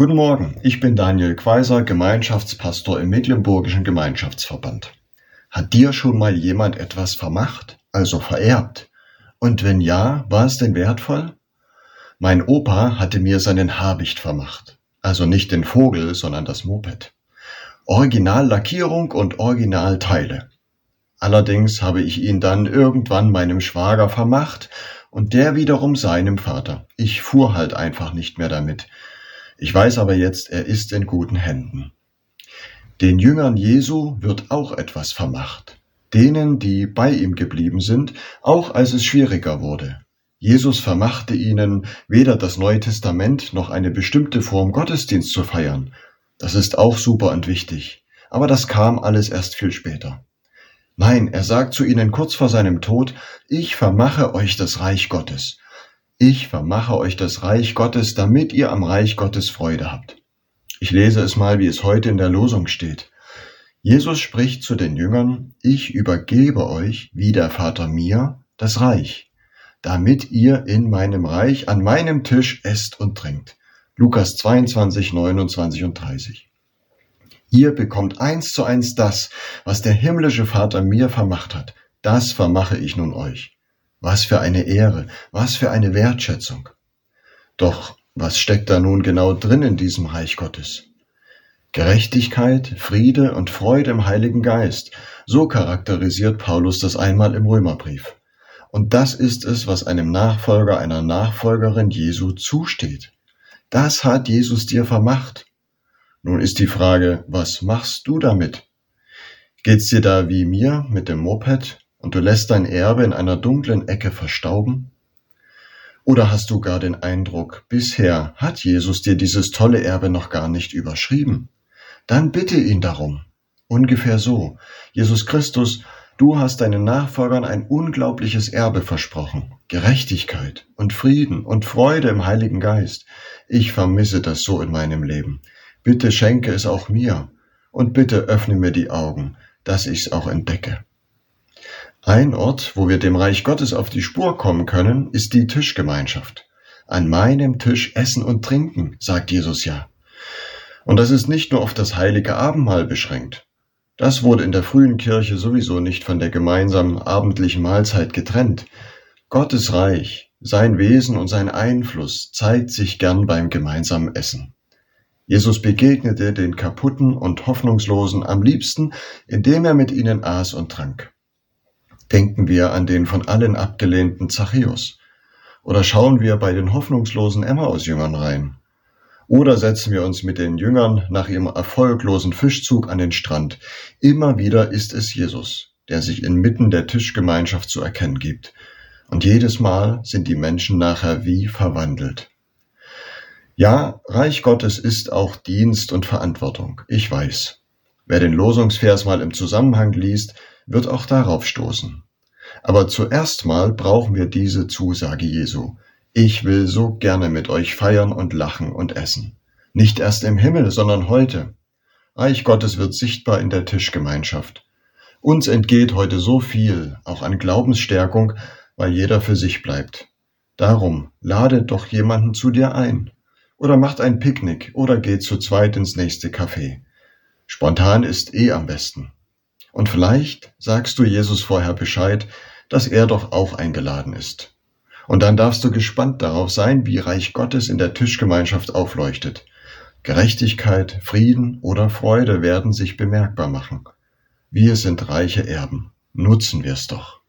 Guten Morgen, ich bin Daniel Quaiser, Gemeinschaftspastor im Mecklenburgischen Gemeinschaftsverband. Hat dir schon mal jemand etwas vermacht, also vererbt? Und wenn ja, war es denn wertvoll? Mein Opa hatte mir seinen Habicht vermacht. Also nicht den Vogel, sondern das Moped. Originallackierung und Originalteile. Allerdings habe ich ihn dann irgendwann meinem Schwager vermacht und der wiederum seinem Vater. Ich fuhr halt einfach nicht mehr damit. Ich weiß aber jetzt, er ist in guten Händen. Den Jüngern Jesu wird auch etwas vermacht. Denen, die bei ihm geblieben sind, auch als es schwieriger wurde. Jesus vermachte ihnen, weder das Neue Testament noch eine bestimmte Form Gottesdienst zu feiern. Das ist auch super und wichtig. Aber das kam alles erst viel später. Nein, er sagt zu ihnen kurz vor seinem Tod, ich vermache euch das Reich Gottes. Ich vermache euch das Reich Gottes, damit ihr am Reich Gottes Freude habt. Ich lese es mal, wie es heute in der Losung steht. Jesus spricht zu den Jüngern, ich übergebe euch, wie der Vater mir, das Reich, damit ihr in meinem Reich an meinem Tisch esst und trinkt. Lukas 22, 29 und 30. Ihr bekommt eins zu eins das, was der himmlische Vater mir vermacht hat. Das vermache ich nun euch. Was für eine Ehre, was für eine Wertschätzung. Doch was steckt da nun genau drin in diesem Reich Gottes? Gerechtigkeit, Friede und Freude im Heiligen Geist, so charakterisiert Paulus das einmal im Römerbrief. Und das ist es, was einem Nachfolger, einer Nachfolgerin Jesu zusteht. Das hat Jesus dir vermacht. Nun ist die Frage, was machst du damit? Geht's dir da wie mir mit dem Moped und du lässt dein Erbe in einer dunklen Ecke verstauben? Oder hast du gar den Eindruck, bisher hat Jesus dir dieses tolle Erbe noch gar nicht überschrieben? Dann bitte ihn darum. Ungefähr so. Jesus Christus, du hast deinen Nachfolgern ein unglaubliches Erbe versprochen. Gerechtigkeit und Frieden und Freude im Heiligen Geist. Ich vermisse das so in meinem Leben. Bitte schenke es auch mir. Und bitte öffne mir die Augen, dass ich's auch entdecke. Ein Ort, wo wir dem Reich Gottes auf die Spur kommen können, ist die Tischgemeinschaft. An meinem Tisch essen und trinken, sagt Jesus ja. Und das ist nicht nur auf das heilige Abendmahl beschränkt. Das wurde in der frühen Kirche sowieso nicht von der gemeinsamen abendlichen Mahlzeit getrennt. Gottes Reich, sein Wesen und sein Einfluss zeigt sich gern beim gemeinsamen Essen. Jesus begegnete den Kaputten und Hoffnungslosen am liebsten, indem er mit ihnen aß und trank. Denken wir an den von allen abgelehnten Zachäus. Oder schauen wir bei den hoffnungslosen Emmaus-Jüngern rein. Oder setzen wir uns mit den Jüngern nach ihrem erfolglosen Fischzug an den Strand. Immer wieder ist es Jesus, der sich inmitten der Tischgemeinschaft zu erkennen gibt. Und jedes Mal sind die Menschen nachher wie verwandelt. Ja, Reich Gottes ist auch Dienst und Verantwortung. Ich weiß. Wer den Losungsvers mal im Zusammenhang liest, wird auch darauf stoßen. Aber zuerst mal brauchen wir diese Zusage Jesu. Ich will so gerne mit euch feiern und lachen und essen. Nicht erst im Himmel, sondern heute. Reich Gottes wird sichtbar in der Tischgemeinschaft. Uns entgeht heute so viel, auch an Glaubensstärkung, weil jeder für sich bleibt. Darum lade doch jemanden zu dir ein. Oder macht ein Picknick oder geht zu zweit ins nächste Café. Spontan ist eh am besten. Und vielleicht sagst du Jesus vorher Bescheid, dass er doch auch eingeladen ist. Und dann darfst du gespannt darauf sein, wie Reich Gottes in der Tischgemeinschaft aufleuchtet. Gerechtigkeit, Frieden oder Freude werden sich bemerkbar machen. Wir sind reiche Erben. Nutzen wir es doch.